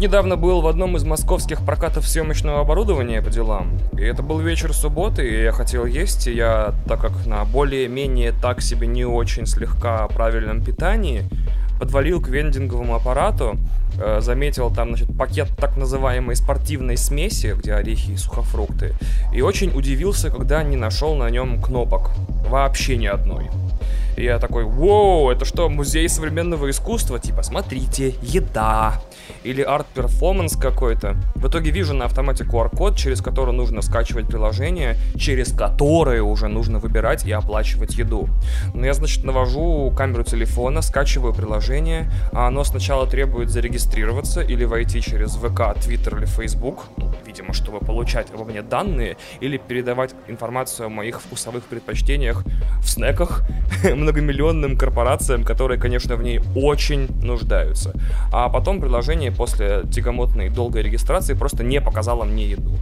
недавно был в одном из московских прокатов съемочного оборудования по делам. И это был вечер субботы, и я хотел есть, и я, так как на более-менее так себе не очень слегка правильном питании, подвалил к вендинговому аппарату, э, заметил там, значит, пакет так называемой спортивной смеси, где орехи и сухофрукты, и очень удивился, когда не нашел на нем кнопок. Вообще ни одной. И я такой, воу, это что, музей современного искусства? Типа, смотрите, еда. Или арт-перформанс какой-то. В итоге вижу на автомате QR-код, через который нужно скачивать приложение, через которое уже нужно выбирать и оплачивать еду. Но я, значит, навожу камеру телефона, скачиваю приложение, а оно сначала требует зарегистрироваться или войти через ВК, Твиттер или Facebook, ну, видимо, чтобы получать обо мне данные или передавать информацию о моих вкусовых предпочтениях в снеках многомиллионным корпорациям, которые, конечно, в ней очень нуждаются. А потом приложение после тягомотной долгой регистрации просто не показало мне еду.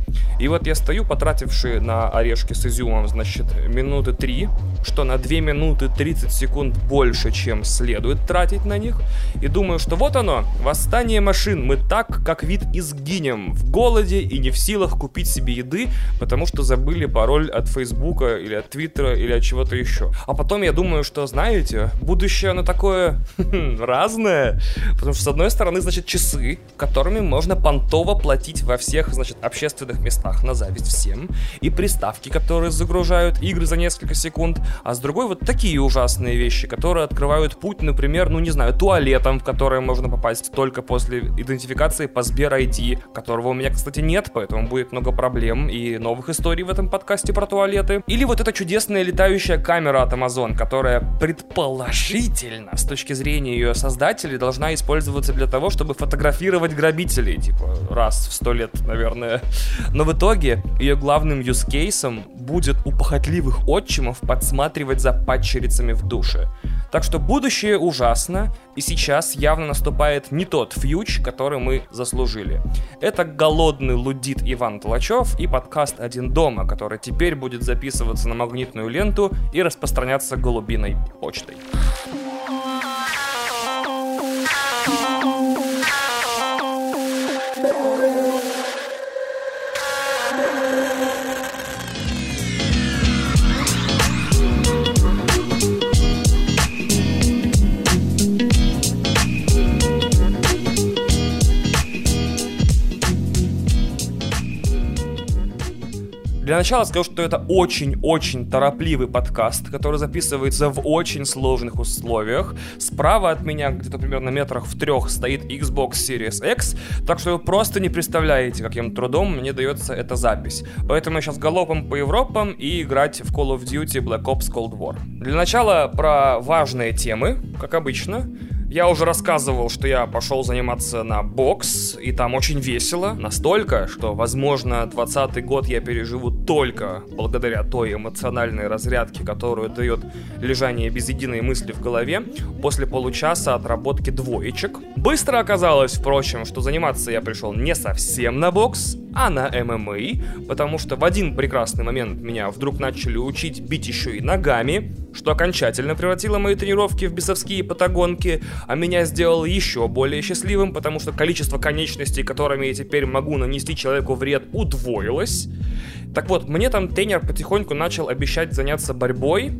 И вот я стою, потративший на орешки с изюмом, значит, минуты три, что на 2 минуты 30 секунд больше, чем следует тратить на них, и думаю, что вот оно, восстание машин, мы так, как вид, изгинем в голоде и не в силах купить себе еды, потому что забыли пароль от Фейсбука или от Твиттера или от чего-то еще. А потом я думаю, что, знаете, будущее оно такое разное, потому что с одной стороны, значит, часы, которыми можно понтово платить во всех, значит, общественных местах на зависть всем, и приставки, которые загружают игры за несколько секунд, а с другой вот такие ужасные вещи, которые открывают путь, например, ну не знаю, туалетом, в который можно попасть только после идентификации по Сбер ID, которого у меня, кстати, нет, поэтому будет много проблем и новых историй в этом подкасте про туалеты. Или вот эта чудесная летающая камера от Amazon, которая предположительно, с точки зрения ее создателей, должна использоваться для того, чтобы фотографировать грабителей, типа раз в сто лет, наверное. Но в итоге ее главным юзкейсом будет у похотливых отчимов подсматривать за падчерицами в душе. Так что будущее ужасно, и сейчас явно наступает не тот фьюч, который мы заслужили. Это голодный лудит Иван Толачев и подкаст «Один дома», который теперь будет записываться на магнитную ленту и распространяться голубиной почтой. Для начала скажу, что это очень-очень торопливый подкаст, который записывается в очень сложных условиях. Справа от меня, где-то примерно метрах в трех, стоит Xbox Series X, так что вы просто не представляете, каким трудом мне дается эта запись. Поэтому я сейчас галопом по Европам и играть в Call of Duty Black Ops Cold War. Для начала про важные темы, как обычно. Я уже рассказывал, что я пошел заниматься на бокс, и там очень весело. Настолько, что, возможно, 20 год я переживу только благодаря той эмоциональной разрядке, которую дает лежание без единой мысли в голове после получаса отработки двоечек. Быстро оказалось, впрочем, что заниматься я пришел не совсем на бокс, а на ММА, потому что в один прекрасный момент меня вдруг начали учить бить еще и ногами, что окончательно превратило мои тренировки в бесовские патагонки, а меня сделало еще более счастливым, потому что количество конечностей, которыми я теперь могу нанести человеку вред, удвоилось. Так вот, мне там тренер потихоньку начал обещать заняться борьбой,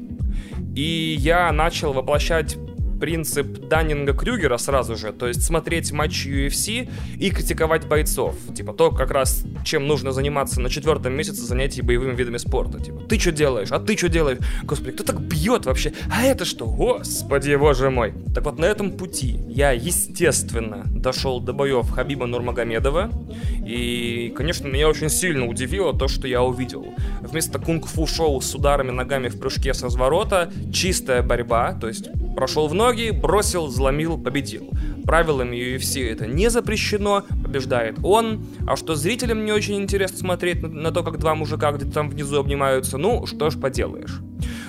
и я начал воплощать принцип Даннинга-Крюгера сразу же, то есть смотреть матчи UFC и критиковать бойцов. Типа то, как раз чем нужно заниматься на четвертом месяце занятий боевыми видами спорта. Типа, ты что делаешь? А ты что делаешь? Господи, кто так бьет вообще? А это что? Господи, боже мой. Так вот, на этом пути я, естественно, дошел до боев Хабиба Нурмагомедова. И, конечно, меня очень сильно удивило то, что я увидел. Вместо кунг-фу шоу с ударами ногами в прыжке со разворота, чистая борьба, то есть прошел в ноги, бросил, взломил, победил. Правилами UFC это не запрещено, побеждает он. А что зрителям не очень интересно смотреть на, на то, как два мужика где-то там внизу обнимаются, ну, что ж поделаешь.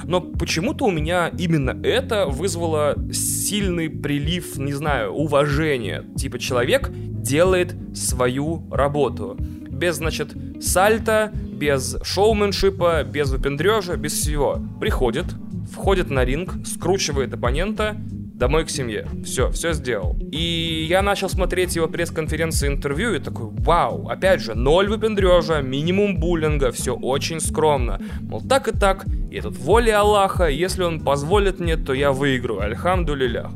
Но почему-то у меня именно это вызвало сильный прилив, не знаю, уважения. Типа человек делает свою работу. Без, значит, сальта, без шоуменшипа, без выпендрежа, без всего. Приходит, входит на ринг, скручивает оппонента, домой к семье. Все, все сделал. И я начал смотреть его пресс-конференции интервью и такой, вау, опять же, ноль выпендрежа, минимум буллинга, все очень скромно. Мол, так и так, и этот воля Аллаха, если он позволит мне, то я выиграю, альхамду лилях.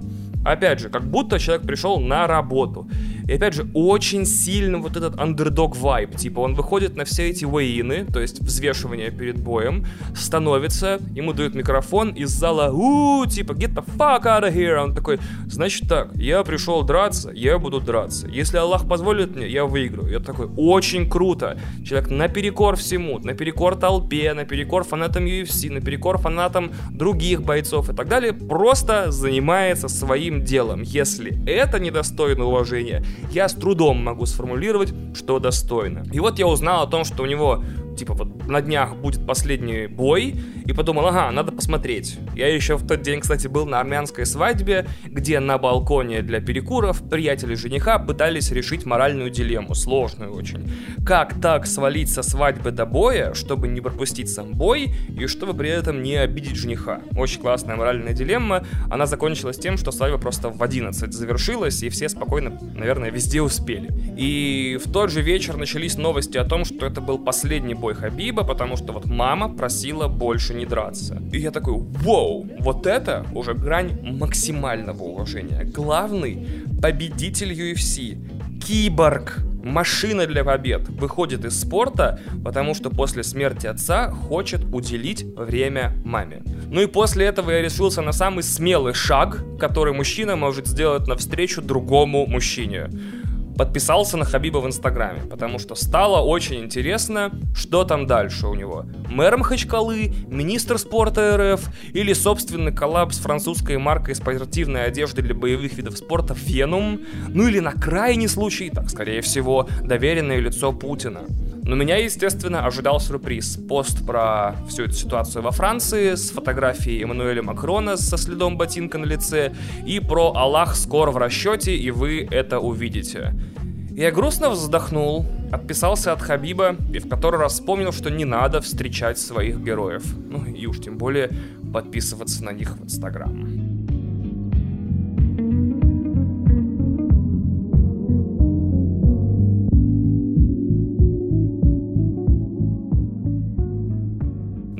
Опять же, как будто человек пришел на работу. И опять же, очень сильно вот этот underdog вайб. Типа, он выходит на все эти вейны, то есть взвешивание перед боем, становится, ему дают микрофон из зала, у типа, get the fuck out of here. Он такой, значит так, я пришел драться, я буду драться. Если Аллах позволит мне, я выиграю. Я такой, очень круто. Человек наперекор всему, наперекор толпе, наперекор фанатам UFC, наперекор фанатам других бойцов и так далее, просто занимается своим делом. Если это недостойно уважения, я с трудом могу сформулировать, что достойно. И вот я узнал о том, что у него типа вот на днях будет последний бой, и подумал, ага, надо посмотреть. Я еще в тот день, кстати, был на армянской свадьбе, где на балконе для перекуров приятели жениха пытались решить моральную дилемму, сложную очень. Как так свалить со свадьбы до боя, чтобы не пропустить сам бой, и чтобы при этом не обидеть жениха? Очень классная моральная дилемма. Она закончилась тем, что свадьба просто в 11 завершилась, и все спокойно, наверное, везде успели. И в тот же вечер начались новости о том, что это был последний бой Хабиба, потому что вот мама просила больше не драться. И я такой, вау, вот это уже грань максимального уважения. Главный победитель UFC, киборг, машина для побед, выходит из спорта, потому что после смерти отца хочет уделить время маме. Ну и после этого я решился на самый смелый шаг, который мужчина может сделать навстречу другому мужчине подписался на Хабиба в Инстаграме, потому что стало очень интересно, что там дальше у него. Мэр Махачкалы, министр спорта РФ или собственный коллапс французской маркой спортивной одежды для боевых видов спорта Фенум, ну или на крайний случай, так скорее всего, доверенное лицо Путина. Но меня, естественно, ожидал сюрприз. Пост про всю эту ситуацию во Франции с фотографией Эммануэля Макрона со следом ботинка на лице и про Аллах скоро в расчете, и вы это увидите. Я грустно вздохнул, отписался от Хабиба и в который раз вспомнил, что не надо встречать своих героев. Ну и уж тем более подписываться на них в Инстаграм.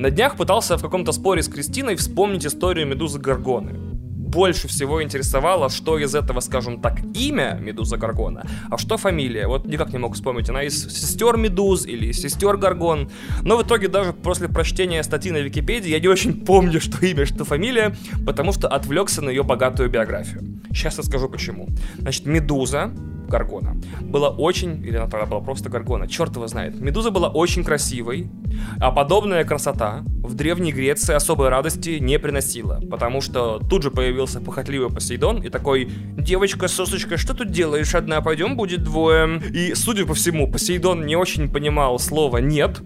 На днях пытался в каком-то споре с Кристиной вспомнить историю Медузы Гаргоны. Больше всего интересовало, что из этого, скажем так, имя Медуза Гаргона, а что фамилия. Вот никак не мог вспомнить, она из сестер Медуз или из сестер Гаргон. Но в итоге даже после прочтения статьи на Википедии я не очень помню, что имя, что фамилия, потому что отвлекся на ее богатую биографию. Сейчас расскажу почему. Значит, Медуза Гаргона. Была очень, или она тогда была просто Гаргона, черт его знает. Медуза была очень красивой, а подобная красота в Древней Греции особой радости не приносила, потому что тут же появился похотливый Посейдон и такой «Девочка, сосочка, что тут делаешь одна? Пойдем, будет двое». И, судя по всему, Посейдон не очень понимал слова «нет»,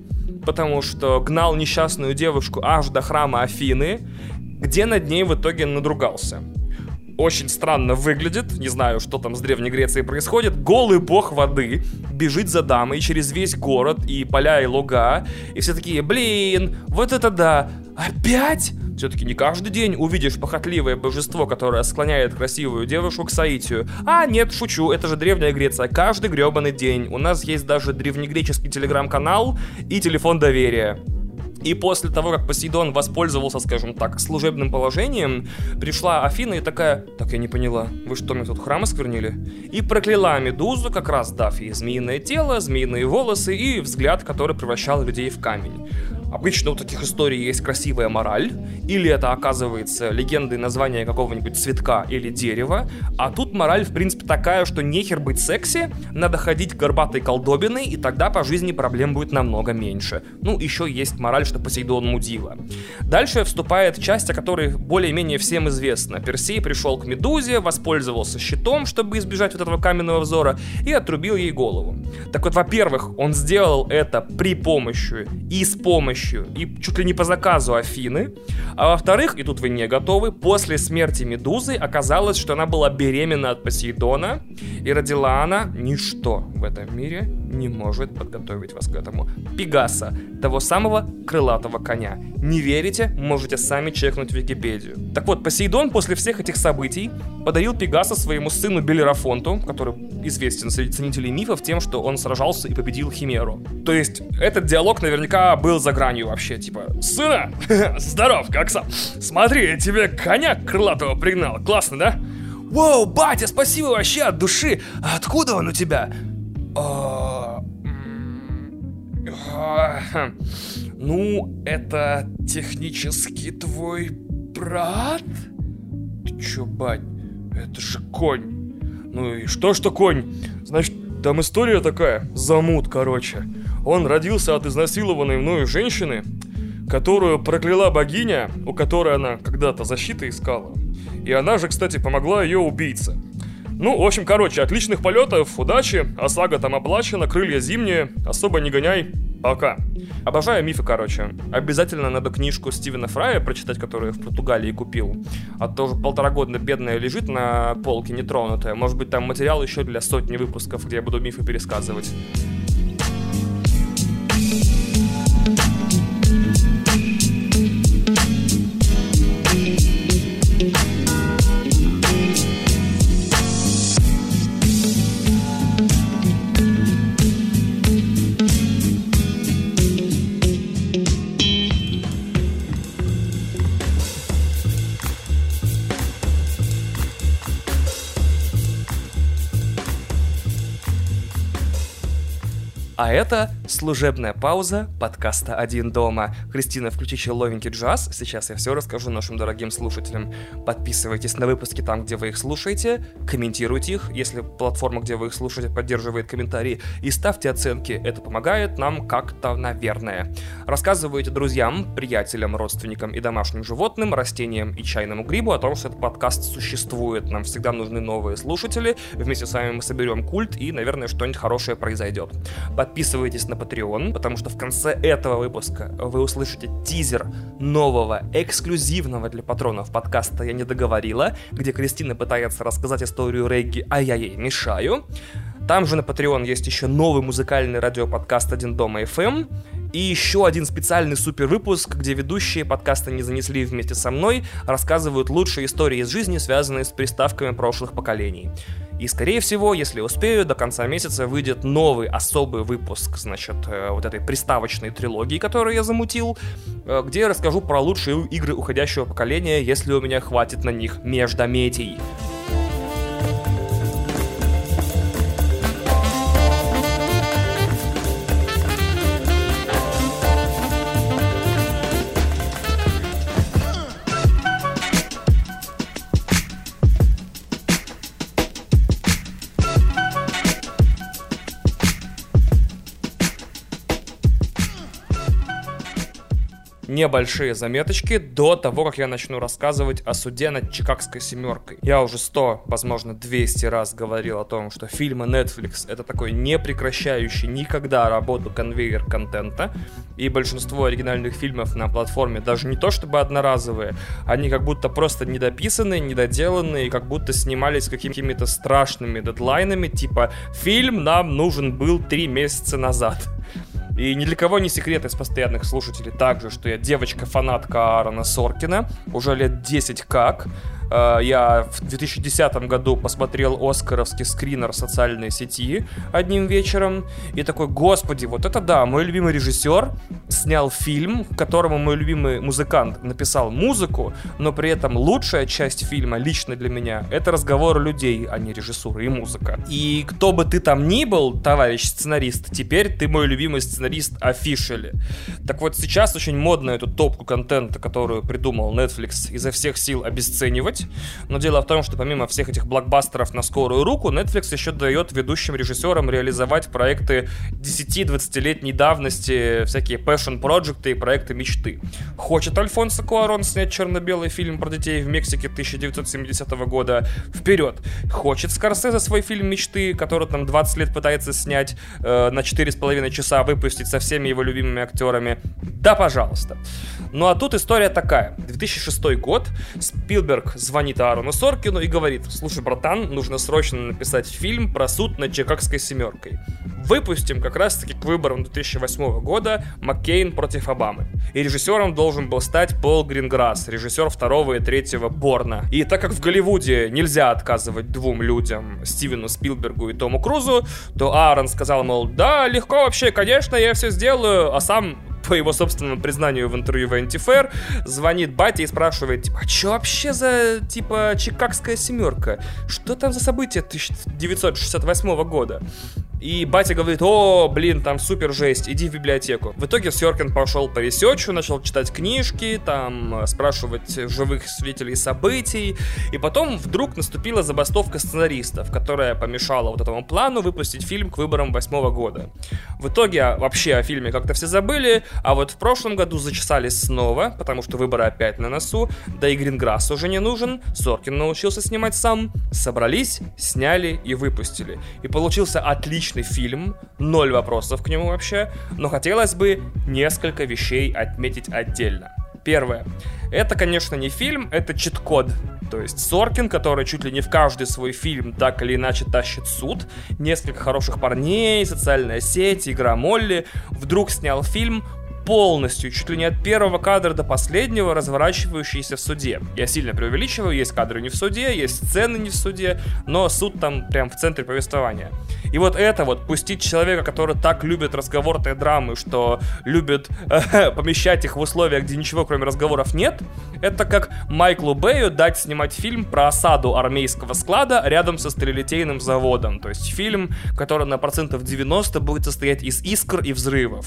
потому что гнал несчастную девушку аж до храма Афины, где над ней в итоге надругался очень странно выглядит. Не знаю, что там с Древней Грецией происходит. Голый бог воды бежит за дамой через весь город и поля и луга. И все такие, блин, вот это да, опять? Все-таки не каждый день увидишь похотливое божество, которое склоняет красивую девушку к соитию. А, нет, шучу, это же Древняя Греция. Каждый гребаный день. У нас есть даже древнегреческий телеграм-канал и телефон доверия. И после того, как Посейдон воспользовался, скажем так, служебным положением, пришла Афина и такая, так я не поняла, вы что, мне тут храм осквернили? И прокляла Медузу, как раз дав ей змеиное тело, змеиные волосы и взгляд, который превращал людей в камень. Обычно у таких историй есть красивая мораль, или это оказывается легендой названия какого-нибудь цветка или дерева, а тут мораль в принципе такая, что нехер быть секси, надо ходить горбатой колдобиной, и тогда по жизни проблем будет намного меньше. Ну, еще есть мораль, что Посейдон мудила. Дальше вступает часть, о которой более-менее всем известно. Персей пришел к Медузе, воспользовался щитом, чтобы избежать вот этого каменного взора, и отрубил ей голову. Так вот, во-первых, он сделал это при помощи и с помощью, и чуть ли не по заказу Афины. А во-вторых, и тут вы не готовы, после смерти Медузы оказалось, что она была беременна от Посейдона, и родила она ничто в этом мире не может подготовить вас к этому. Пегаса, того самого крылатого коня. Не верите? Можете сами чекнуть Википедию. Так вот, Посейдон после всех этих событий подарил Пегаса своему сыну Белерафонту, который известен среди ценителей мифов тем, что он сражался и победил Химеру. То есть, этот диалог наверняка был за гранью вообще, типа, «Сына, здоров, как сам? Смотри, я тебе коня крылатого пригнал, классно, да?» «Воу, батя, спасибо вообще от души! А откуда он у тебя?» «А, а, ну, это технически твой брат? Ты чё, бать, это же конь. Ну и что, что конь? Значит, там история такая, замут, короче. Он родился от изнасилованной мною женщины, которую прокляла богиня, у которой она когда-то защиты искала. И она же, кстати, помогла ее убийце. Ну, в общем, короче, отличных полетов, удачи, ОСАГО там оплачена, крылья зимние, особо не гоняй, пока. Обожаю мифы, короче. Обязательно надо книжку Стивена Фрая прочитать, которую я в Португалии купил. А то уже полтора года бедная лежит на полке нетронутая. Может быть, там материал еще для сотни выпусков, где я буду мифы пересказывать. А это служебная пауза подкаста «Один дома». Кристина, включите ловенький джаз. Сейчас я все расскажу нашим дорогим слушателям. Подписывайтесь на выпуски там, где вы их слушаете, комментируйте их, если платформа, где вы их слушаете, поддерживает комментарии, и ставьте оценки. Это помогает нам как-то, наверное. Рассказывайте друзьям, приятелям, родственникам и домашним животным, растениям и чайному грибу о том, что этот подкаст существует. Нам всегда нужны новые слушатели. Вместе с вами мы соберем культ и, наверное, что-нибудь хорошее произойдет подписывайтесь на Patreon, потому что в конце этого выпуска вы услышите тизер нового, эксклюзивного для патронов подкаста «Я не договорила», где Кристина пытается рассказать историю регги, а я ей мешаю. Там же на Patreon есть еще новый музыкальный радиоподкаст «Один дома FM», и еще один специальный супер выпуск, где ведущие подкаста «Не занесли» вместе со мной рассказывают лучшие истории из жизни, связанные с приставками прошлых поколений. И, скорее всего, если успею, до конца месяца выйдет новый особый выпуск, значит, э, вот этой приставочной трилогии, которую я замутил, э, где я расскажу про лучшие игры уходящего поколения, если у меня хватит на них междометий. Небольшие заметочки до того, как я начну рассказывать о суде над Чикагской семеркой. Я уже 100, возможно, 200 раз говорил о том, что фильмы Netflix это такой непрекращающий никогда работу конвейер контента, и большинство оригинальных фильмов на платформе даже не то чтобы одноразовые, они как будто просто недописанные, недоделанные, как будто снимались какими-то страшными дедлайнами, типа «фильм нам нужен был три месяца назад». И ни для кого не секрет из постоянных слушателей также, что я девочка-фанатка Аарона Соркина, уже лет 10 как. Э, я в 2010 году посмотрел оскаровский скринер социальной сети одним вечером и такой, господи, вот это да, мой любимый режиссер снял фильм, которому мой любимый музыкант написал музыку, но при этом лучшая часть фильма лично для меня это разговор людей, а не режиссура и музыка. И кто бы ты там ни был, товарищ сценарист, теперь ты мой любимый сценарист офишели. Так вот сейчас очень модно эту топку контента, которую придумал Netflix изо всех сил обесценивать, снять. Но дело в том, что помимо всех этих блокбастеров на скорую руку, Netflix еще дает ведущим режиссерам реализовать проекты 10-20-летней давности, всякие passion проекты и проекты мечты. Хочет Альфонсо Куарон снять черно-белый фильм про детей в Мексике 1970 года? Вперед! Хочет Скорсезе свой фильм мечты, который там 20 лет пытается снять э, на 4,5 часа, выпустить со всеми его любимыми актерами? Да, пожалуйста. Ну а тут история такая. 2006 год, Спилберг звонит Аарону Соркину и говорит, слушай, братан, нужно срочно написать фильм про суд над Чикагской семеркой. Выпустим как раз-таки к выборам 2008 года Маккейн против Обамы. И режиссером должен был стать Пол Гринграсс, режиссер второго и третьего Борна. И так как в Голливуде нельзя отказывать двум людям, Стивену Спилбергу и Тому Крузу, то Аарон сказал, мол, да, легко вообще, конечно, я все сделаю, а сам по его собственному признанию в интервью Vanity Fair, звонит батя и спрашивает, типа, а что вообще за, типа, Чикагская семерка? Что там за событие 1968 года? И батя говорит, о, блин, там супер жесть, иди в библиотеку. В итоге Сёркин пошел по ресечу, начал читать книжки, там, спрашивать живых свидетелей событий. И потом вдруг наступила забастовка сценаристов, которая помешала вот этому плану выпустить фильм к выборам восьмого года. В итоге вообще о фильме как-то все забыли, а вот в прошлом году зачесались снова, потому что выборы опять на носу, да и Гринграсс уже не нужен, Соркин научился снимать сам. Собрались, сняли и выпустили. И получился отличный фильм, ноль вопросов к нему вообще, но хотелось бы несколько вещей отметить отдельно. Первое. Это, конечно, не фильм, это чит-код. То есть Соркин, который чуть ли не в каждый свой фильм так или иначе тащит суд, несколько хороших парней, социальная сеть, игра Молли, вдруг снял фильм полностью, чуть ли не от первого кадра до последнего, разворачивающийся в суде. Я сильно преувеличиваю, есть кадры не в суде, есть сцены не в суде, но суд там прям в центре повествования. И вот это вот, пустить человека, который так любит разговорные драмы, что любит э, помещать их в условия, где ничего кроме разговоров нет, это как Майклу Бэю дать снимать фильм про осаду армейского склада рядом со стрелетейным заводом. То есть фильм, который на процентов 90 будет состоять из искр и взрывов.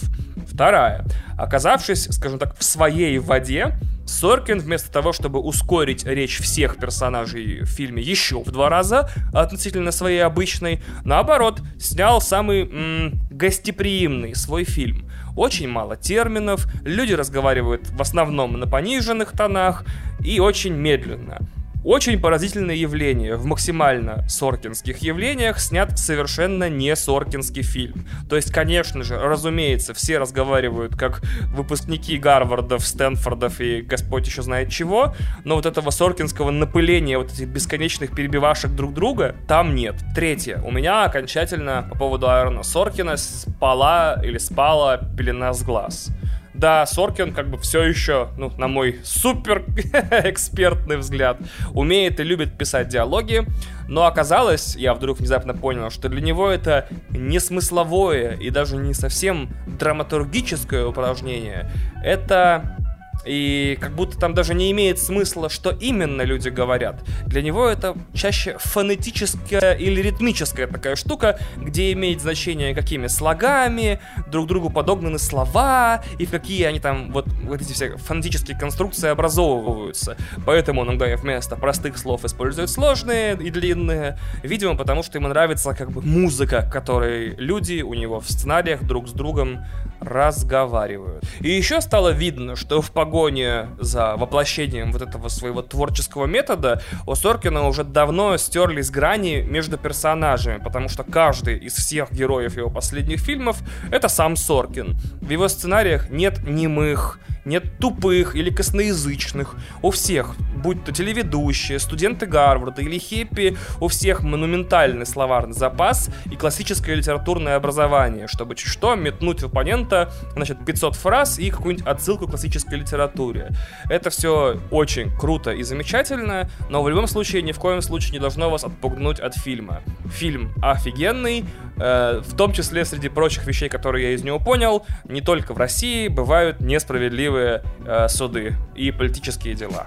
Вторая. Оказавшись, скажем так, в своей воде, Соркин вместо того, чтобы ускорить речь всех персонажей в фильме еще в два раза относительно своей обычной, наоборот, снял самый м- гостеприимный свой фильм. Очень мало терминов, люди разговаривают в основном на пониженных тонах и очень медленно. Очень поразительное явление. В максимально соркинских явлениях снят совершенно не соркинский фильм. То есть, конечно же, разумеется, все разговаривают как выпускники Гарвардов, Стэнфордов и Господь еще знает чего, но вот этого соркинского напыления, вот этих бесконечных перебивашек друг друга, там нет. Третье. У меня окончательно по поводу Айрона Соркина спала или спала пелена с глаз. Да, Соркин как бы все еще, ну, на мой супер экспертный взгляд, умеет и любит писать диалоги, но оказалось, я вдруг внезапно понял, что для него это не смысловое и даже не совсем драматургическое упражнение. Это и как будто там даже не имеет смысла, что именно люди говорят. Для него это чаще фонетическая или ритмическая такая штука, где имеет значение, какими слогами друг другу подогнаны слова, и в какие они там, вот, вот эти все фонетические конструкции образовываются. Поэтому он иногда вместо простых слов использует сложные и длинные. Видимо, потому что ему нравится как бы музыка, которой люди у него в сценариях друг с другом разговаривают. И еще стало видно, что в погоне за воплощением вот этого своего творческого метода у Соркина уже давно стерлись грани между персонажами, потому что каждый из всех героев его последних фильмов это сам Соркин. В его сценариях нет немых, нет тупых или косноязычных. У всех, будь то телеведущие, студенты Гарварда или хиппи, у всех монументальный словарный запас и классическое литературное образование, чтобы чуть что метнуть в оппонента, значит, 500 фраз и какую-нибудь отсылку к классической литературе. Это все очень круто и замечательно, но в любом случае ни в коем случае не должно вас отпугнуть от фильма. Фильм офигенный, э, в том числе среди прочих вещей, которые я из него понял, не только в России бывают несправедливые справедливые э, суды и политические дела.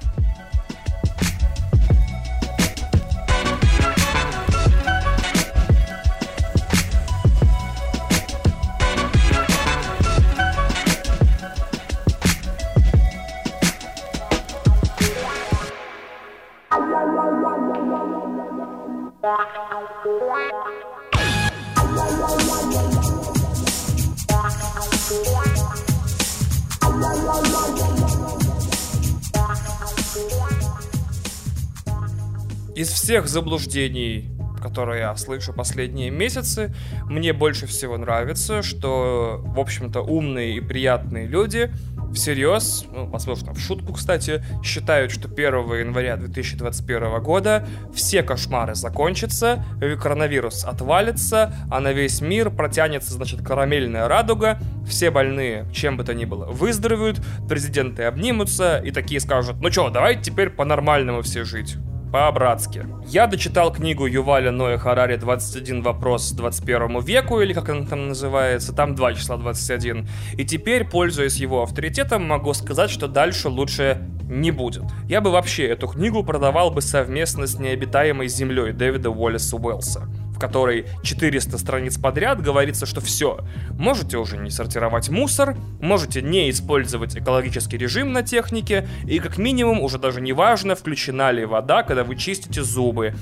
Из всех заблуждений, которые я слышу последние месяцы, мне больше всего нравится, что, в общем-то, умные и приятные люди всерьез, ну, возможно, в шутку, кстати, считают, что 1 января 2021 года все кошмары закончатся, коронавирус отвалится, а на весь мир протянется, значит, карамельная радуга, все больные, чем бы то ни было, выздоровеют, президенты обнимутся и такие скажут, ну что, давайте теперь по-нормальному все жить по-братски. Я дочитал книгу Юваля Ноя Харари «21 вопрос 21 веку», или как она там называется, там два числа 21. И теперь, пользуясь его авторитетом, могу сказать, что дальше лучше не будет. Я бы вообще эту книгу продавал бы совместно с «Необитаемой землей» Дэвида Уоллеса Уэллса которой 400 страниц подряд говорится, что все, можете уже не сортировать мусор, можете не использовать экологический режим на технике, и как минимум уже даже не важно, включена ли вода, когда вы чистите зубы.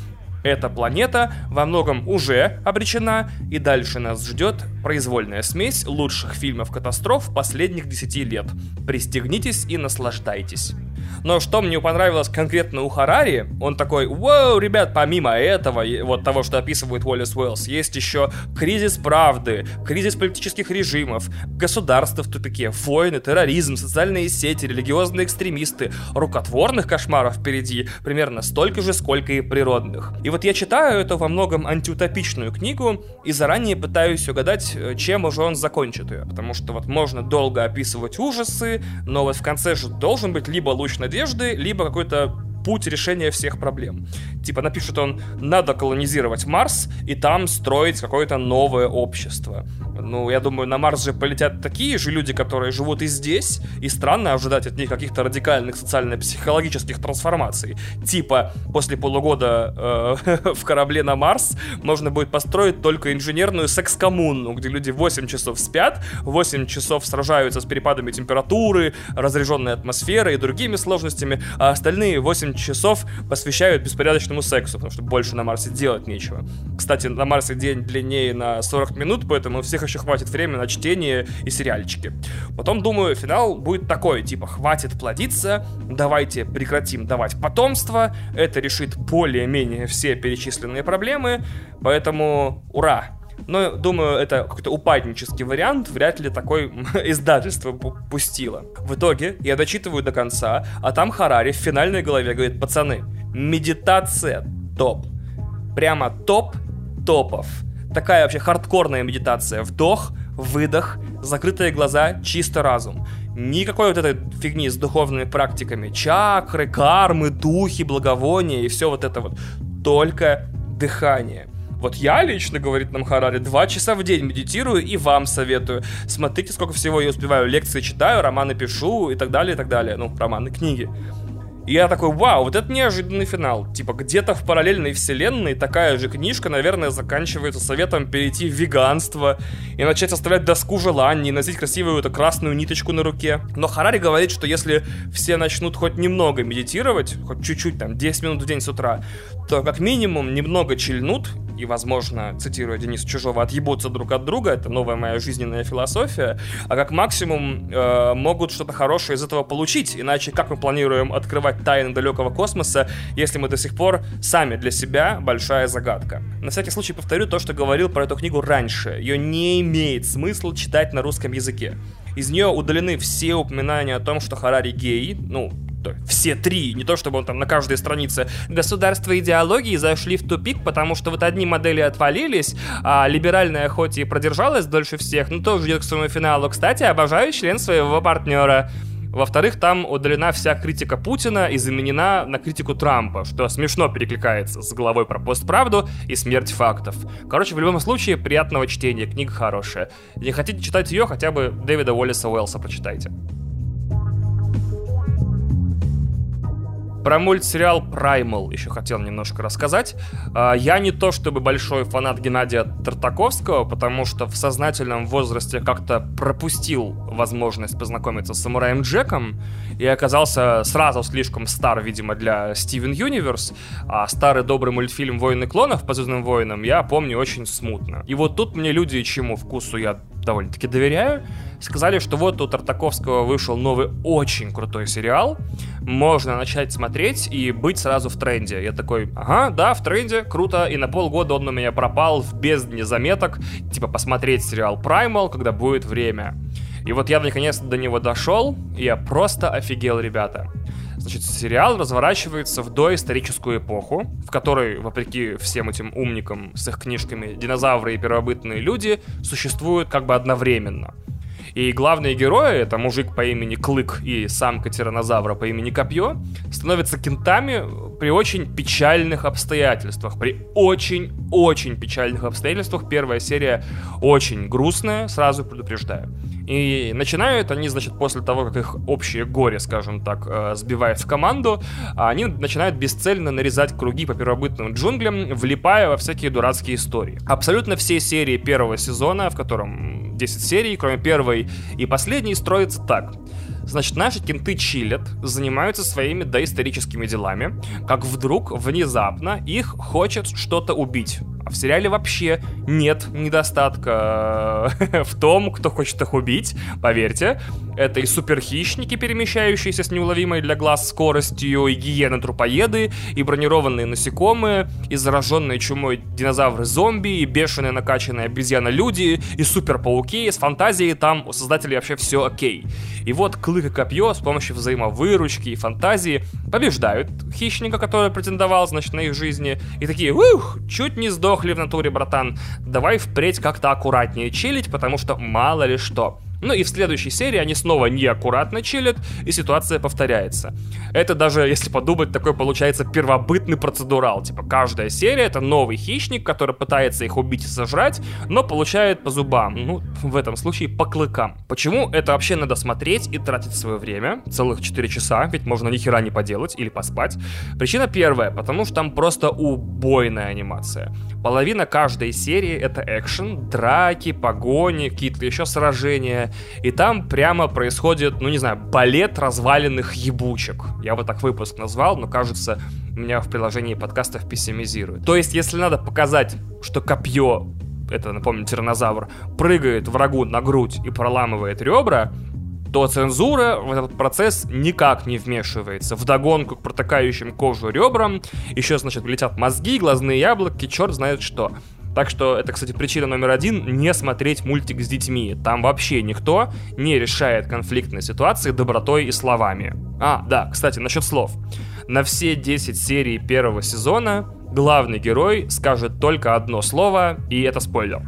Эта планета во многом уже обречена, и дальше нас ждет произвольная смесь лучших фильмов катастроф последних 10 лет. Пристегнитесь и наслаждайтесь. Но что мне понравилось конкретно у Харари, он такой, вау, ребят, помимо этого, вот того, что описывает Уоллес Уэллс, есть еще кризис правды, кризис политических режимов, государство в тупике, войны, терроризм, социальные сети, религиозные экстремисты, рукотворных кошмаров впереди примерно столько же, сколько и природных. И вот я читаю эту во многом антиутопичную книгу и заранее пытаюсь угадать, э, чем уже он закончит ее, потому что вот можно долго описывать ужасы, но вот в конце же должен быть либо луч надежды, либо какой-то путь решения всех проблем. Типа напишет он, надо колонизировать Марс и там строить какое-то новое общество. Ну, я думаю, на Марс же полетят такие же люди, которые живут и здесь, и странно ожидать от них каких-то радикальных социально-психологических трансформаций. Типа, после полугода э, в корабле на Марс можно будет построить только инженерную секс-коммуну, где люди 8 часов спят, 8 часов сражаются с перепадами температуры, разряженной атмосферы и другими сложностями, а остальные 8 часов посвящают беспорядочному сексу, потому что больше на Марсе делать нечего. Кстати, на Марсе день длиннее на 40 минут, поэтому у всех еще хватит времени на чтение и сериальчики. Потом, думаю, финал будет такой, типа, хватит плодиться, давайте прекратим давать потомство, это решит более-менее все перечисленные проблемы, поэтому ура! Но, думаю, это какой-то упаднический вариант, вряд ли такой издательство пустило. В итоге я дочитываю до конца, а там Харари в финальной голове говорит, пацаны, медитация топ. Прямо топ топов такая вообще хардкорная медитация. Вдох, выдох, закрытые глаза, чисто разум. Никакой вот этой фигни с духовными практиками. Чакры, кармы, духи, благовония и все вот это вот. Только дыхание. Вот я лично, говорит нам Харари, два часа в день медитирую и вам советую. Смотрите, сколько всего я успеваю. Лекции читаю, романы пишу и так далее, и так далее. Ну, романы, книги. И я такой, вау, вот это неожиданный финал. Типа, где-то в параллельной вселенной такая же книжка, наверное, заканчивается советом перейти в веганство и начать оставлять доску желаний, носить красивую эту красную ниточку на руке. Но Харари говорит, что если все начнут хоть немного медитировать, хоть чуть-чуть, там, 10 минут в день с утра, то как минимум немного чильнут и, возможно, цитируя Дениса Чужого, отъебутся друг от друга, это новая моя жизненная философия, а как максимум э, могут что-то хорошее из этого получить, иначе как мы планируем открывать тайны далекого космоса, если мы до сих пор сами для себя большая загадка. На всякий случай повторю то, что говорил про эту книгу раньше. Ее не имеет смысла читать на русском языке. Из нее удалены все упоминания о том, что Харари гей, ну, все три, не то чтобы он там на каждой странице. Государство идеологии зашли в тупик, потому что вот одни модели отвалились, а либеральная хоть и продержалась дольше всех, но тоже идет к своему финалу. Кстати, обожаю член своего партнера. Во-вторых, там удалена вся критика Путина и заменена на критику Трампа, что смешно перекликается с головой про постправду и смерть фактов. Короче, в любом случае, приятного чтения, книга хорошая. Не хотите читать ее, хотя бы Дэвида Уоллеса Уэллса прочитайте. Про мультсериал Primal еще хотел немножко рассказать. А, я не то чтобы большой фанат Геннадия Тартаковского, потому что в сознательном возрасте как-то пропустил возможность познакомиться с самураем Джеком и оказался сразу слишком стар, видимо, для Стивен Юниверс, а старый добрый мультфильм «Войны клонов» по «Звездным войнам» я помню очень смутно. И вот тут мне люди и чему вкусу я довольно-таки доверяю, сказали, что вот у Тартаковского вышел новый очень крутой сериал, можно начать смотреть и быть сразу в тренде. Я такой, ага, да, в тренде, круто, и на полгода он у меня пропал в бездне заметок, типа посмотреть сериал Primal, когда будет время. И вот я наконец до него дошел, и я просто офигел, ребята. Значит, сериал разворачивается в доисторическую эпоху, в которой, вопреки всем этим умникам с их книжками, динозавры и первобытные люди существуют как бы одновременно. И главные герои, это мужик по имени Клык и самка тиранозавра по имени Копье, становятся кентами при очень печальных обстоятельствах. При очень-очень печальных обстоятельствах. Первая серия очень грустная, сразу предупреждаю. И начинают они, значит, после того, как их общее горе, скажем так, э, сбивает в команду, они начинают бесцельно нарезать круги по первобытным джунглям, влипая во всякие дурацкие истории. Абсолютно все серии первого сезона, в котором 10 серий, кроме первой и последней, строятся так. Значит, наши кенты чилят, занимаются своими доисторическими делами, как вдруг, внезапно, их хочет что-то убить. В сериале вообще нет недостатка э, в том, кто хочет их убить, поверьте. Это и суперхищники, перемещающиеся с неуловимой для глаз скоростью, и гиены-трупоеды, и бронированные насекомые, и зараженные чумой динозавры-зомби, и бешеные накачанные обезьяны-люди, и суперпауки, с фантазией там у создателей вообще все окей. И вот клык и копье с помощью взаимовыручки и фантазии побеждают хищника, который претендовал, значит, на их жизни, и такие, ух, чуть не сдох сдохли в натуре, братан. Давай впредь как-то аккуратнее чилить, потому что мало ли что. Ну и в следующей серии они снова неаккуратно чилят, и ситуация повторяется. Это даже, если подумать, такой получается первобытный процедурал. Типа каждая серия это новый хищник, который пытается их убить и сожрать, но получает по зубам. Ну, в этом случае по клыкам. Почему это вообще надо смотреть и тратить свое время? Целых 4 часа, ведь можно ни хера не поделать или поспать. Причина первая, потому что там просто убойная анимация. Половина каждой серии это экшен, драки, погони, какие-то еще сражения и там прямо происходит, ну не знаю, балет разваленных ебучек. Я бы так выпуск назвал, но кажется, меня в приложении подкастов пессимизирует. То есть, если надо показать, что копье, это, напомню, тиранозавр, прыгает врагу на грудь и проламывает ребра, то цензура в этот процесс никак не вмешивается. В догонку к протыкающим кожу ребрам еще, значит, летят мозги, глазные яблоки, черт знает что. Так что это, кстати, причина номер один не смотреть мультик с детьми. Там вообще никто не решает конфликтные ситуации добротой и словами. А, да, кстати, насчет слов. На все 10 серий первого сезона главный герой скажет только одно слово, и это спойлер.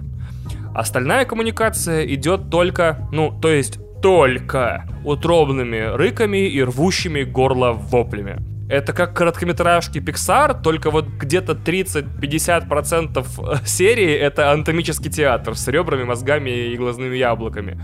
Остальная коммуникация идет только, ну, то есть только утробными рыками и рвущими горло воплями. Это как короткометражки Pixar, только вот где-то 30-50% серии это анатомический театр с ребрами, мозгами и глазными яблоками.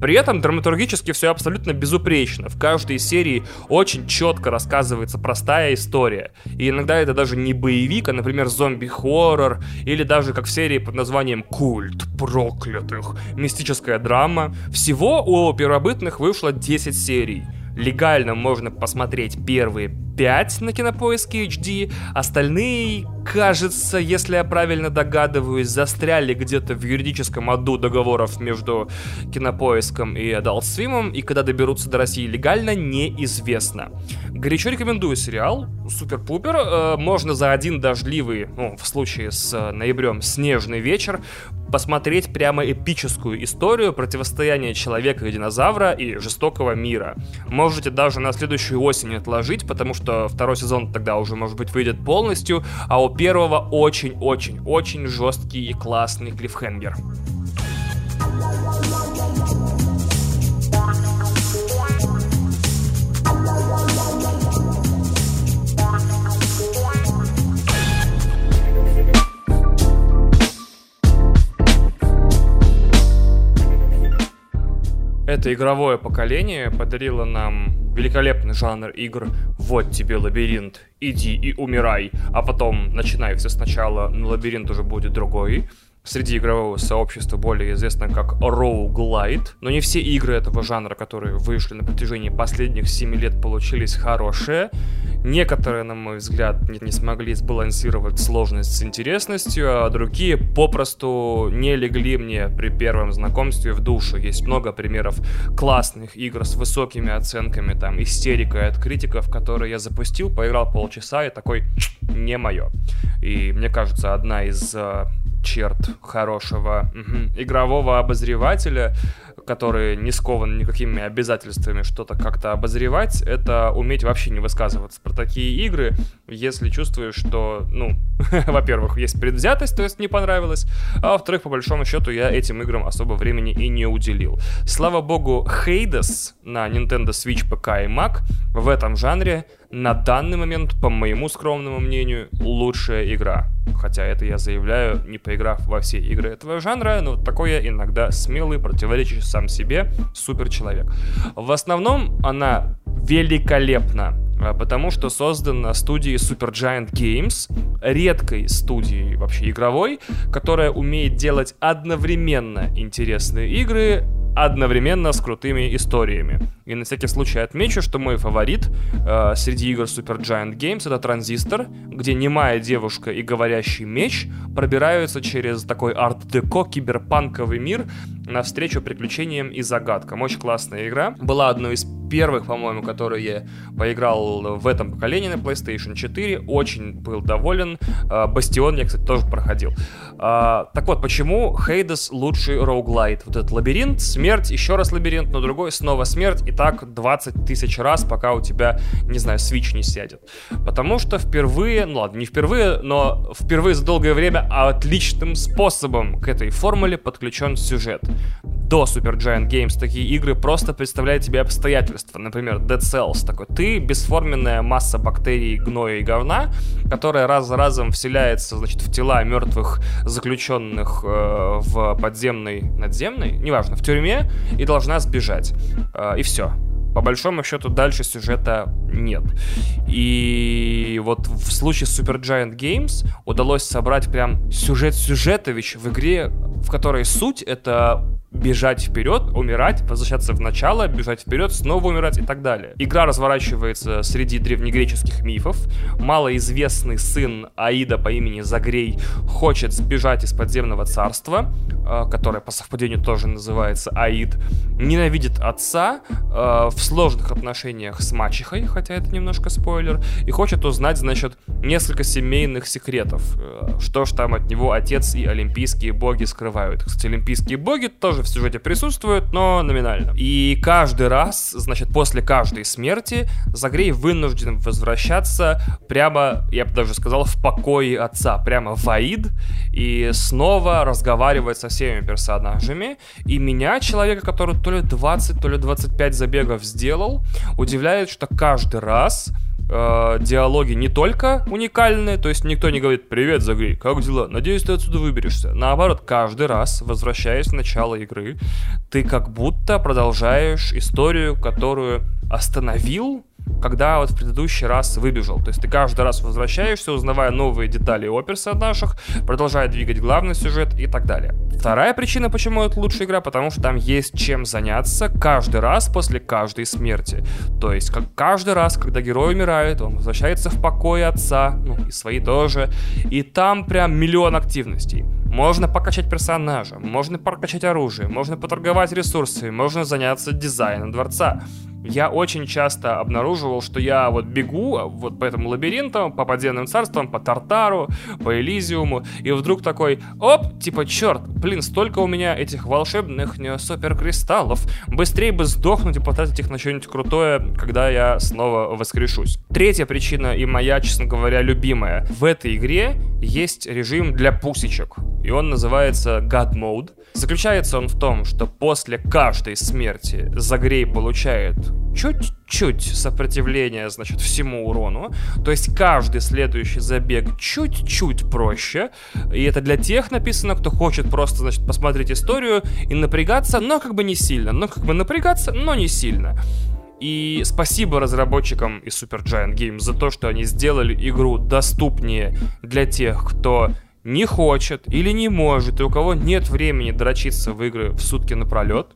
При этом драматургически все абсолютно безупречно. В каждой серии очень четко рассказывается простая история. И иногда это даже не боевик, а, например, зомби-хоррор, или даже как в серии под названием «Культ проклятых», мистическая драма. Всего у первобытных вышло 10 серий легально можно посмотреть первые 5 на кинопоиске HD, остальные, кажется, если я правильно догадываюсь, застряли где-то в юридическом аду договоров между кинопоиском и Adult Swim, и когда доберутся до России легально, неизвестно. Горячо рекомендую сериал, супер-пупер, э, можно за один дождливый, ну, в случае с э, ноябрем, снежный вечер, посмотреть прямо эпическую историю противостояния человека и динозавра и жестокого мира. Можете даже на следующую осень отложить, потому что второй сезон тогда уже, может быть, выйдет полностью, а у первого очень-очень-очень жесткий и классный клиффхенгер. Это игровое поколение подарило нам великолепный жанр игр «Вот тебе лабиринт, иди и умирай», а потом начинай все сначала, но лабиринт уже будет другой. Среди игрового сообщества более известна как Roguelite, но не все игры этого жанра, которые вышли на протяжении последних 7 лет, получились хорошие. Некоторые, на мой взгляд, не, не смогли сбалансировать сложность с интересностью, а другие попросту не легли мне при первом знакомстве в душу. Есть много примеров классных игр с высокими оценками, там, истерикой от критиков, которые я запустил, поиграл полчаса и такой, не мое. И мне кажется, одна из э, черт хорошего угу, игрового обозревателя который не скован никакими обязательствами что-то как-то обозревать, это уметь вообще не высказываться про такие игры, если чувствуешь, что, ну, во-первых, есть предвзятость, то есть не понравилось, а во-вторых, по большому счету, я этим играм особо времени и не уделил. Слава богу, Hades на Nintendo Switch, ПК и Mac в этом жанре на данный момент, по моему скромному мнению, лучшая игра. Хотя это я заявляю, не поиграв во все игры этого жанра, но такой я иногда смелый, противоречащий сам себе, супер человек. В основном она великолепна, а, потому что создана студией Supergiant Games, редкой студией вообще игровой, которая умеет делать одновременно интересные игры, одновременно с крутыми историями. И на всякий случай отмечу, что мой фаворит э, среди игр Super Giant Games это Транзистор, где немая девушка и говорящий меч пробираются через такой арт-деко киберпанковый мир навстречу приключениям и загадкам. Очень классная игра. Была одной из первых, по-моему, которые я поиграл в этом поколении на PlayStation 4. Очень был доволен. Э, Бастион я, кстати, тоже проходил. Э, так вот, почему Хейдес лучший роуглайт? Вот этот лабиринт, смерть, еще раз лабиринт, но другой, снова смерть и так 20 тысяч раз, пока у тебя, не знаю, свич не сядет. Потому что впервые, ну ладно, не впервые, но впервые за долгое время отличным способом к этой формуле подключен сюжет до Super Giant Games такие игры просто представляют тебе обстоятельства. Например, Dead Cells такой. Ты бесформенная масса бактерий, гноя и говна, которая раз за разом вселяется, значит, в тела мертвых заключенных э, в подземной, надземной, неважно, в тюрьме, и должна сбежать. Э, и все по большому счету дальше сюжета нет. И вот в случае с Super Giant Games удалось собрать прям сюжет сюжетович в игре, в которой суть это бежать вперед, умирать, возвращаться в начало, бежать вперед, снова умирать и так далее. Игра разворачивается среди древнегреческих мифов. Малоизвестный сын Аида по имени Загрей хочет сбежать из подземного царства, э, которое по совпадению тоже называется Аид. Ненавидит отца э, в сложных отношениях с мачехой, хотя это немножко спойлер, и хочет узнать, значит, несколько семейных секретов. Э, что ж там от него отец и олимпийские боги скрывают. Кстати, олимпийские боги тоже в сюжете присутствует, но номинально. И каждый раз, значит, после каждой смерти Загрей вынужден возвращаться прямо, я бы даже сказал, в покое отца, прямо в Аид, и снова разговаривать со всеми персонажами. И меня, человека, который то ли 20, то ли 25 забегов сделал, удивляет, что каждый раз э, диалоги не только уникальные, то есть никто не говорит «Привет, Загрей, как дела? Надеюсь, ты отсюда выберешься». Наоборот, каждый раз, возвращаясь в начало игры, ты как будто продолжаешь историю, которую остановил когда вот в предыдущий раз выбежал. То есть ты каждый раз возвращаешься, узнавая новые детали о персонажах, продолжая двигать главный сюжет и так далее. Вторая причина, почему это лучшая игра, потому что там есть чем заняться каждый раз после каждой смерти. То есть как каждый раз, когда герой умирает, он возвращается в покой отца, ну и свои тоже, и там прям миллион активностей. Можно покачать персонажа, можно прокачать оружие, можно поторговать ресурсами, можно заняться дизайном дворца я очень часто обнаруживал, что я вот бегу а, вот по этому лабиринту, по подземным царствам, по Тартару, по Элизиуму, и вдруг такой, оп, типа, черт, блин, столько у меня этих волшебных суперкристаллов, быстрее бы сдохнуть и потратить их на что-нибудь крутое, когда я снова воскрешусь. Третья причина и моя, честно говоря, любимая. В этой игре есть режим для пусечек, и он называется God Mode. Заключается он в том, что после каждой смерти Загрей получает чуть-чуть сопротивления, значит, всему урону. То есть каждый следующий забег чуть-чуть проще. И это для тех написано, кто хочет просто, значит, посмотреть историю и напрягаться, но как бы не сильно. Но как бы напрягаться, но не сильно. И спасибо разработчикам из Super Giant Games за то, что они сделали игру доступнее для тех, кто не хочет или не может, и у кого нет времени дрочиться в игры в сутки напролет,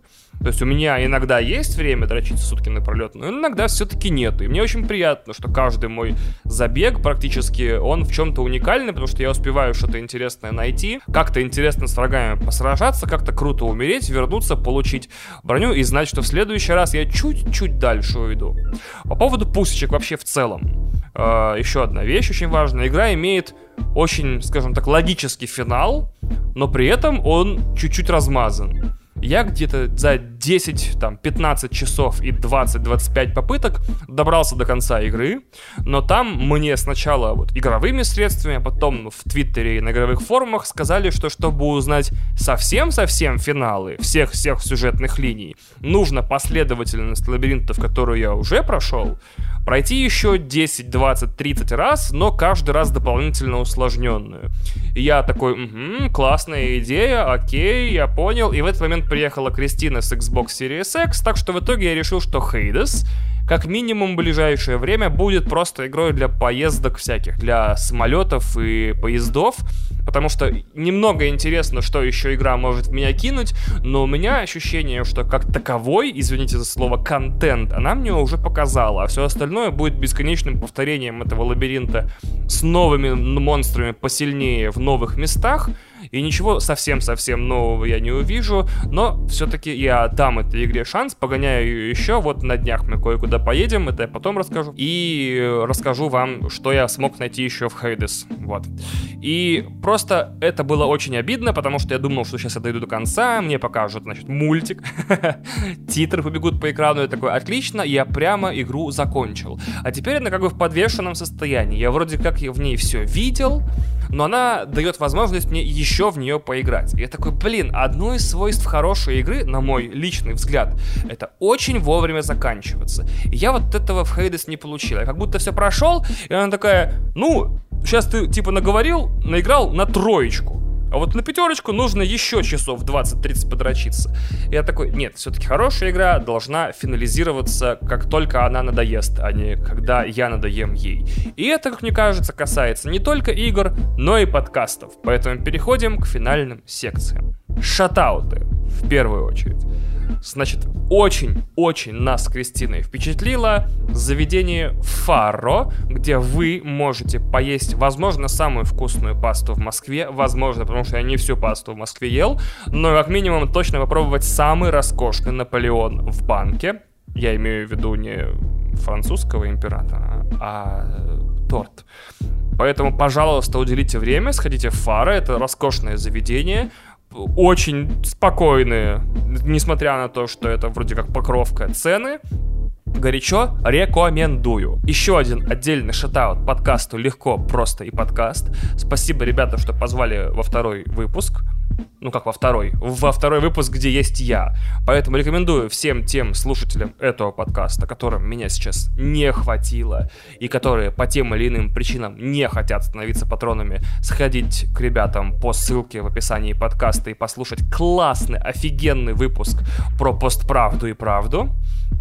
то есть у меня иногда есть время дрочиться сутки напролет, но иногда все-таки нет. И мне очень приятно, что каждый мой забег практически, он в чем-то уникальный, потому что я успеваю что-то интересное найти, как-то интересно с врагами посражаться, как-то круто умереть, вернуться, получить броню и знать, что в следующий раз я чуть-чуть дальше уйду. По поводу пусечек вообще в целом. Э, еще одна вещь очень важная. Игра имеет очень, скажем так, логический финал, но при этом он чуть-чуть размазан. Я где-то за 10, там, 15 часов и 20-25 попыток добрался до конца игры, но там мне сначала вот игровыми средствами, а потом в Твиттере и на игровых форумах сказали, что чтобы узнать совсем-совсем финалы всех-всех сюжетных линий, нужно последовательность лабиринтов, которую я уже прошел, пройти еще 10, 20, 30 раз, но каждый раз дополнительно усложненную. И я такой, угу, классная идея, окей, я понял. И в этот момент приехала Кристина с Xbox Series X, так что в итоге я решил, что Хейдес как минимум в ближайшее время будет просто игрой для поездок всяких, для самолетов и поездов, потому что немного интересно, что еще игра может в меня кинуть, но у меня ощущение, что как таковой, извините за слово, контент, она мне уже показала, а все остальное будет бесконечным повторением этого лабиринта с новыми монстрами посильнее в новых местах, и ничего совсем-совсем нового я не увижу, но все-таки я дам этой игре шанс, погоняю ее еще, вот на днях мы кое-куда поедем, это я потом расскажу, и расскажу вам, что я смог найти еще в Хейдес, вот. И просто это было очень обидно, потому что я думал, что сейчас я дойду до конца, мне покажут, значит, мультик, титры побегут по экрану, я такой, отлично, я прямо игру закончил. А теперь она как бы в подвешенном состоянии, я вроде как в ней все видел, но она дает возможность мне еще в нее поиграть. И я такой, блин, одно из свойств хорошей игры, на мой личный взгляд, это очень вовремя заканчиваться. И я вот этого в Хейдес не получил. Я как будто все прошел, и она такая, ну, сейчас ты типа наговорил, наиграл на троечку. А вот на пятерочку нужно еще часов 20-30 подрочиться. Я такой, нет, все-таки хорошая игра должна финализироваться, как только она надоест, а не когда я надоем ей. И это, как мне кажется, касается не только игр, но и подкастов. Поэтому переходим к финальным секциям. Шатауты, в первую очередь. Значит, очень-очень нас с Кристиной впечатлило заведение Фаро, где вы можете поесть, возможно, самую вкусную пасту в Москве, возможно, потому что я не всю пасту в Москве ел, но как минимум точно попробовать самый роскошный Наполеон в банке. Я имею в виду не французского императора, а торт. Поэтому, пожалуйста, уделите время, сходите в Фаро, это роскошное заведение, очень спокойные, несмотря на то, что это вроде как покровка цены. Горячо рекомендую. Еще один отдельный шатаут подкасту «Легко, просто и подкаст». Спасибо, ребята, что позвали во второй выпуск ну как во второй, во второй выпуск, где есть я. Поэтому рекомендую всем тем слушателям этого подкаста, которым меня сейчас не хватило, и которые по тем или иным причинам не хотят становиться патронами, сходить к ребятам по ссылке в описании подкаста и послушать классный, офигенный выпуск про постправду и правду,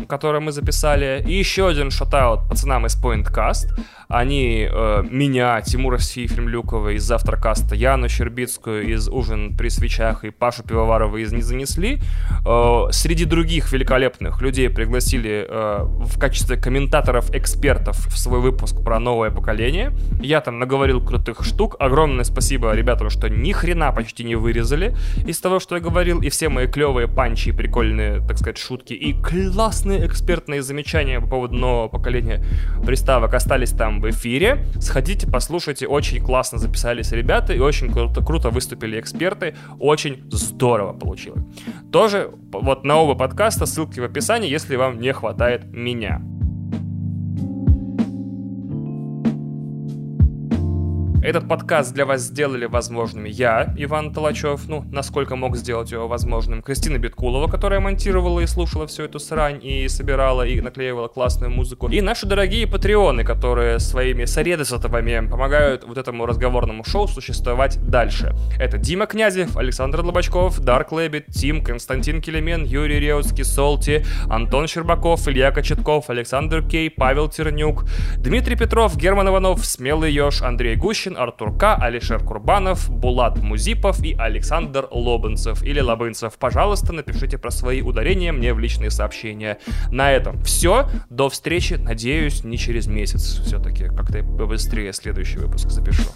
который мы записали. И еще один шатаут пацанам из PointCast. Они э, меня, Тимура Сифремлюкова из Завтракаста, Яну Щербицкую из Ужин при свечах и Пашу Пивоварова из Не занесли. Э, среди других великолепных людей пригласили э, в качестве комментаторов-экспертов в свой выпуск про новое поколение. Я там наговорил крутых штук. Огромное спасибо ребятам, что ни хрена почти не вырезали из того, что я говорил. И все мои клевые панчи прикольные, так сказать, шутки и классные экспертные замечания по поводу нового поколения приставок остались там в эфире. Сходите, послушайте, очень классно записались ребята и очень круто, круто выступили эксперты. Очень здорово получилось. Тоже вот на оба подкаста ссылки в описании, если вам не хватает меня. Этот подкаст для вас сделали возможными я, Иван Толачев, ну, насколько мог сделать его возможным, Кристина Биткулова, которая монтировала и слушала всю эту срань, и собирала, и наклеивала классную музыку, и наши дорогие патреоны, которые своими соредосотовыми помогают вот этому разговорному шоу существовать дальше. Это Дима Князев, Александр Лобачков, Дарк Лэббит, Тим, Константин Келемен, Юрий Реутский, Солти, Антон Щербаков, Илья Кочетков, Александр Кей, Павел Тернюк, Дмитрий Петров, Герман Иванов, Смелый Ёж, Андрей Гущин, Кирюшин, Артур К, Алишер Курбанов, Булат Музипов и Александр Лобанцев или Лобынцев. Пожалуйста, напишите про свои ударения мне в личные сообщения. На этом все. До встречи, надеюсь, не через месяц. Все-таки как-то быстрее следующий выпуск запишу.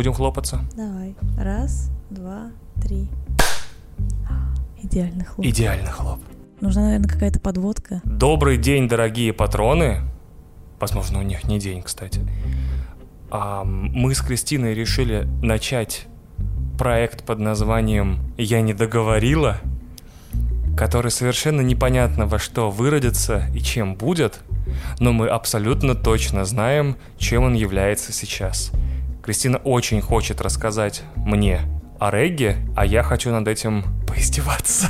Будем хлопаться. Давай. Раз, два, три. Идеальный хлоп. Идеальный хлоп. Нужна, наверное, какая-то подводка. Добрый день, дорогие патроны. Возможно, у них не день, кстати. А, мы с Кристиной решили начать проект под названием «Я не договорила», который совершенно непонятно во что выродится и чем будет, но мы абсолютно точно знаем, чем он является сейчас. Кристина очень хочет рассказать мне о регге, а я хочу над этим поиздеваться.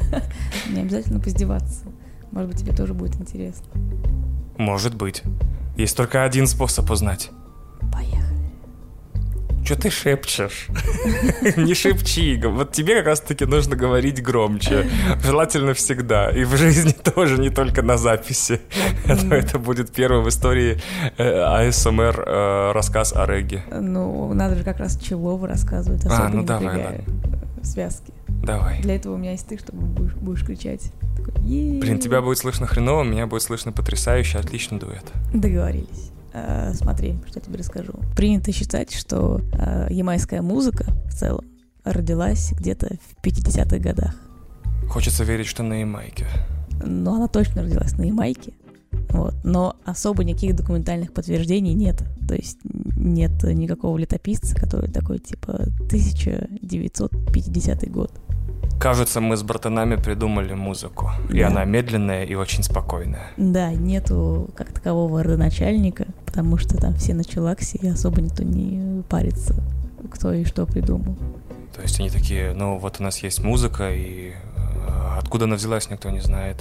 Не обязательно поиздеваться. Может быть, тебе тоже будет интересно. Может быть. Есть только один способ узнать. Поехали. Что ты шепчешь? Не шепчи. Вот тебе как раз-таки нужно говорить громче. Желательно всегда. И в жизни тоже, не только на записи. То это будет первый в истории э, АСМР э, рассказ о регге. Ну, надо же как раз Челову рассказывать, А, ну давай, связки. Давай. Для этого у меня есть ты, чтобы будешь, будешь кричать. Такой. Блин, тебя будет слышно хреново, меня будет слышно потрясающе, отличный дуэт. Договорились. Э, смотри, что я тебе расскажу. Принято считать, что э, ямайская музыка в целом родилась где-то в 50-х годах. Хочется верить, что на Ямайке. Но она точно родилась на Ямайке. Вот. Но особо никаких документальных подтверждений нет. То есть нет никакого летописца, который такой типа 1950 год. Кажется, мы с братанами придумали музыку. И Да. она медленная и очень спокойная. Да, нету как такового родоначальника, потому что там все на челаксе, и особо никто не парится, кто и что придумал. То есть они такие, ну вот у нас есть музыка, и э, откуда она взялась, никто не знает.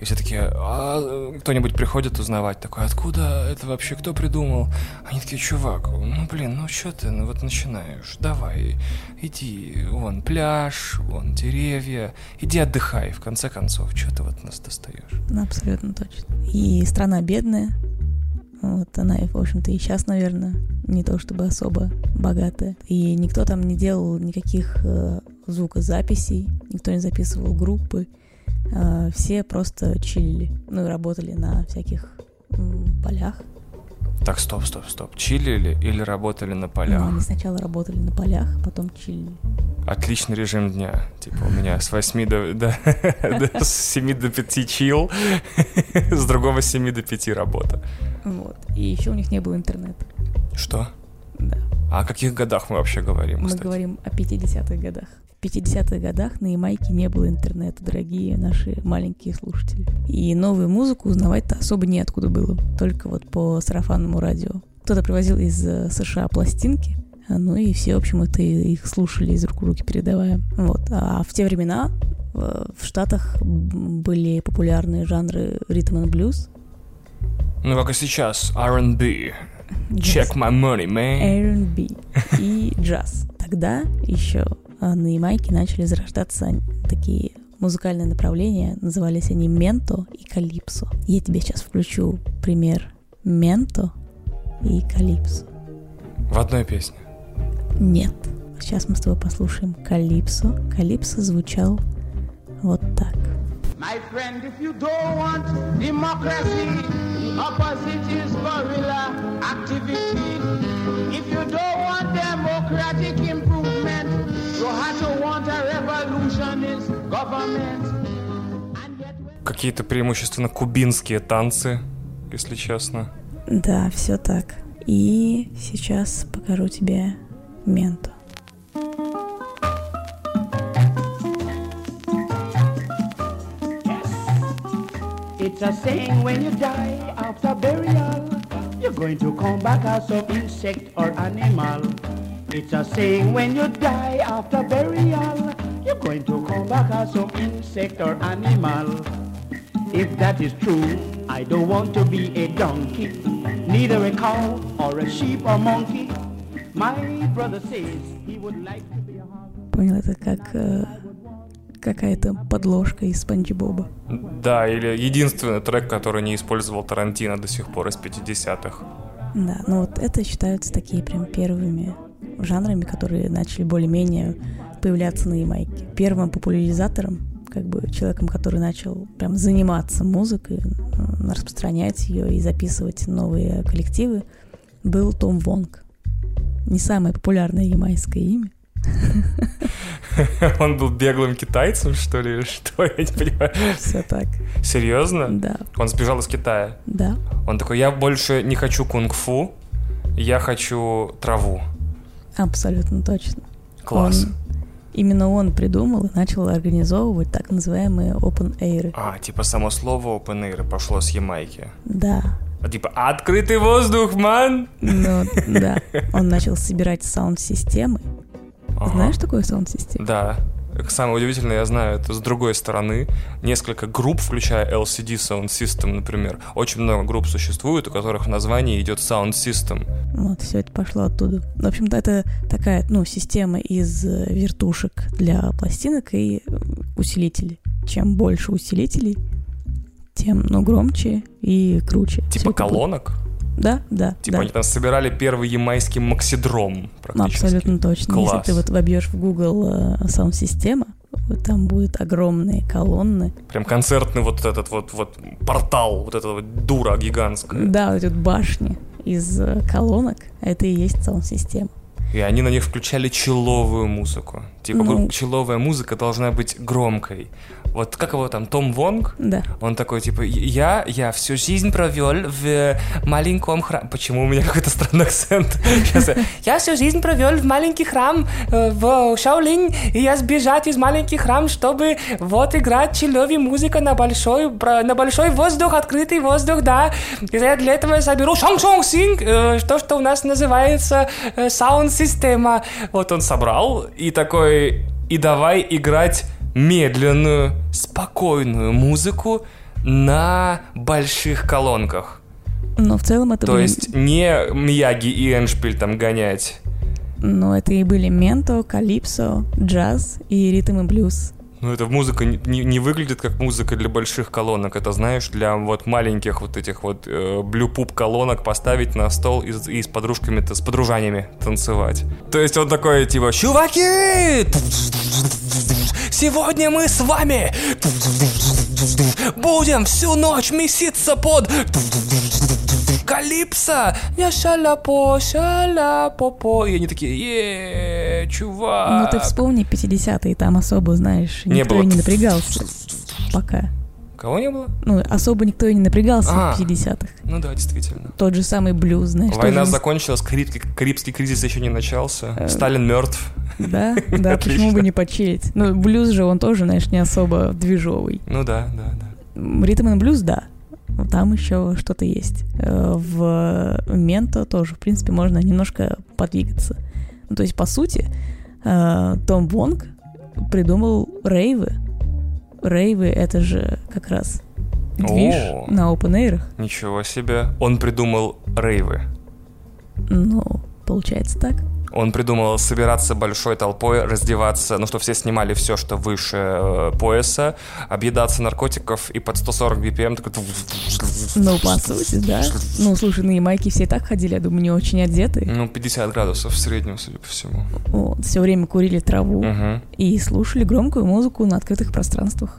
И все такие, а кто-нибудь приходит узнавать, такой, откуда это вообще, кто придумал? Они такие, чувак, ну блин, ну что ты, ну вот начинаешь, давай, иди, вон пляж, вон деревья, иди отдыхай, в конце концов, что ты вот нас достаешь? Ну, абсолютно точно. И страна бедная, вот она, в общем-то, и сейчас, наверное, не то чтобы особо богатая. И никто там не делал никаких э, звукозаписей, никто не записывал группы. Э, все просто чилили, ну и работали на всяких полях. Так, стоп, стоп, стоп, чилили или работали на Ну, полях? они сначала работали на полях, потом чилили. Отличный режим дня. Типа у меня с 8 до, до, с 7 до 5 чил, с другого с 7 до 5 работа. Вот. И еще у них не было интернета. Что? А о каких годах мы вообще говорим? Мы кстати? говорим о 50-х годах. В 50-х годах на Ямайке не было интернета, дорогие наши маленькие слушатели. И новую музыку узнавать-то особо неоткуда было. Только вот по сарафанному радио. Кто-то привозил из э, США пластинки, а, ну и все, в общем, это и- их слушали из рук в руки передавая. Вот. А в те времена э, в Штатах были популярные жанры ритм and блюз. Ну, как и сейчас, R&B. Check my money, man. R&B и джаз. Тогда еще а, на Ямайке начали зарождаться такие музыкальные направления, назывались они менто и калипсо. Я тебе сейчас включу пример менто и калипсо. В одной песне. Нет. Сейчас мы с тобой послушаем калипсо. Калипсо звучал вот так. My friend, if you don't want democracy, the opposite is guerrilla activity. If you don't want democratic improvement, you have to want a revolutionist government. And yet when Какие-то преимущественно кубинские танцы, если честно. Да, все так. И сейчас покажу тебе менто. It's a saying when you die after burial, you're going to come back as some insect or animal. It's a saying when you die after burial, you're going to come back as some insect or animal. If that is true, I don't want to be a donkey, neither a cow or a sheep or monkey. My brother says he would like to be a hog. Понял, это как э, Какая-то подложка из Спанч Боба. Да, или единственный трек, который не использовал Тарантино до сих пор из 50-х. Да, ну вот это считаются такие прям первыми жанрами, которые начали более-менее появляться на Ямайке. Первым популяризатором, как бы человеком, который начал прям заниматься музыкой, распространять ее и записывать новые коллективы, был Том Вонг. Не самое популярное ямайское имя. Он был беглым китайцем, что ли, что? Я не понимаю. Все так. Серьезно? Да, Он сбежал из Китая. да. Он такой, я больше не хочу кунг-фу, я хочу траву. Абсолютно точно. Класс. Он- именно он придумал и начал организовывать так называемые open air. А, типа само слово open air пошло с Ямайки. Да, А, типа, открытый воздух, ман! ну да. Он начал собирать саунд-системы. Ага. Знаешь такое саунд-систему? Да. Самое удивительное, я знаю, это с другой стороны. Несколько групп, включая LCD Sound System, например. Очень много групп существует, у которых в названии идет Sound System. Вот, все это пошло оттуда. В общем-то, это такая, ну, система из э, вертушек для пластинок и усилителей. Чем больше усилителей, тем, ну, громче и круче. Типа это будет. Да, да, Типа да. они там собирали первый ямайский максидром практически. Абсолютно точно. Класс. Если ты вот вобьешь в Google э, саунд-система, там будут огромные колонны. Прям концертный вот этот вот, вот портал, вот эта вот дура гигантская. Да, вот тут башни из э, колонок. Это и есть саунд-система. И они на них включали человую музыку. Типа Ну. человая музыка должна быть громкой. Вот как его там, Том Вонг? Да. Он такой, типа, я, я всю жизнь провел в маленьком храме. Почему у меня какой-то странный акцент? Сейчас я, всю жизнь провел в маленький храм э, в Шаолинь, и я сбежать из маленьких храм, чтобы вот играть человая музыка на большой, на большой воздух, открытый воздух, да. И я для этого я соберу шонг шонг синг, э, то, что у нас называется э, саунд-система. Вот он собрал и такой, и давай играть медленную, спокойную музыку на больших колонках. Но в целом это То были... есть не Мияги и Эншпиль там гонять. Ну, это и были менто, калипсо, джаз и ритм и блюз. Ну, эта музыка не, не- не выглядит как музыка для больших колонок. Это, знаешь, для вот маленьких вот этих вот э, блюпуп колонок поставить на стол и, с- и с подружками, с подружаниями танцевать. То есть он такой, типа, чуваки! Сегодня мы с вами будем всю ночь меситься под Калипсо! Я шаляпо, шаляпо-по. И они такие, е чувак. Ну, ты вспомни 50-е, там особо, знаешь, Не никто было. и не напрягался. Пока. Кого не было? Ну, особо никто и не напрягался А. в 50-х. Ну да, действительно. Тот же самый блюз, знаешь. Война тоже- закончилась, Карибский, Карибский кризис еще не начался. Э. Сталин мертв. Да, да, почему бы не почилить? Ну, блюз же, он тоже, знаешь, не особо движовый. Ну да, да, да. Ритм и блюз, да. Там еще что-то есть. Э, В менто тоже, в принципе, можно немножко подвигаться. Ну, то есть, по сути, э, Том Вонг придумал рейвы. Рейвы — это же как раз движ О. на open Ничего себе. Он придумал рейвы. Ну, получается так. Он придумал собираться большой толпой, раздеваться, ну, что все снимали все, что выше э, пояса, объедаться наркотиков и под 140 BPM такой... Ну, по сути, да. Ну, слушай, на Ямайке все и так ходили, я думаю, не очень одетые. Ну, 50 градусов в среднем, судя по всему. Вот, все время курили траву Мгм. и слушали громкую музыку на открытых пространствах.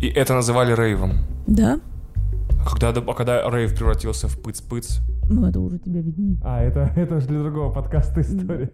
И это называли рейвом. Да? А когда, а когда рейв превратился в пыц-пыц? Ну, это уже тебе виднее. А, это, это же для другого подкаста история.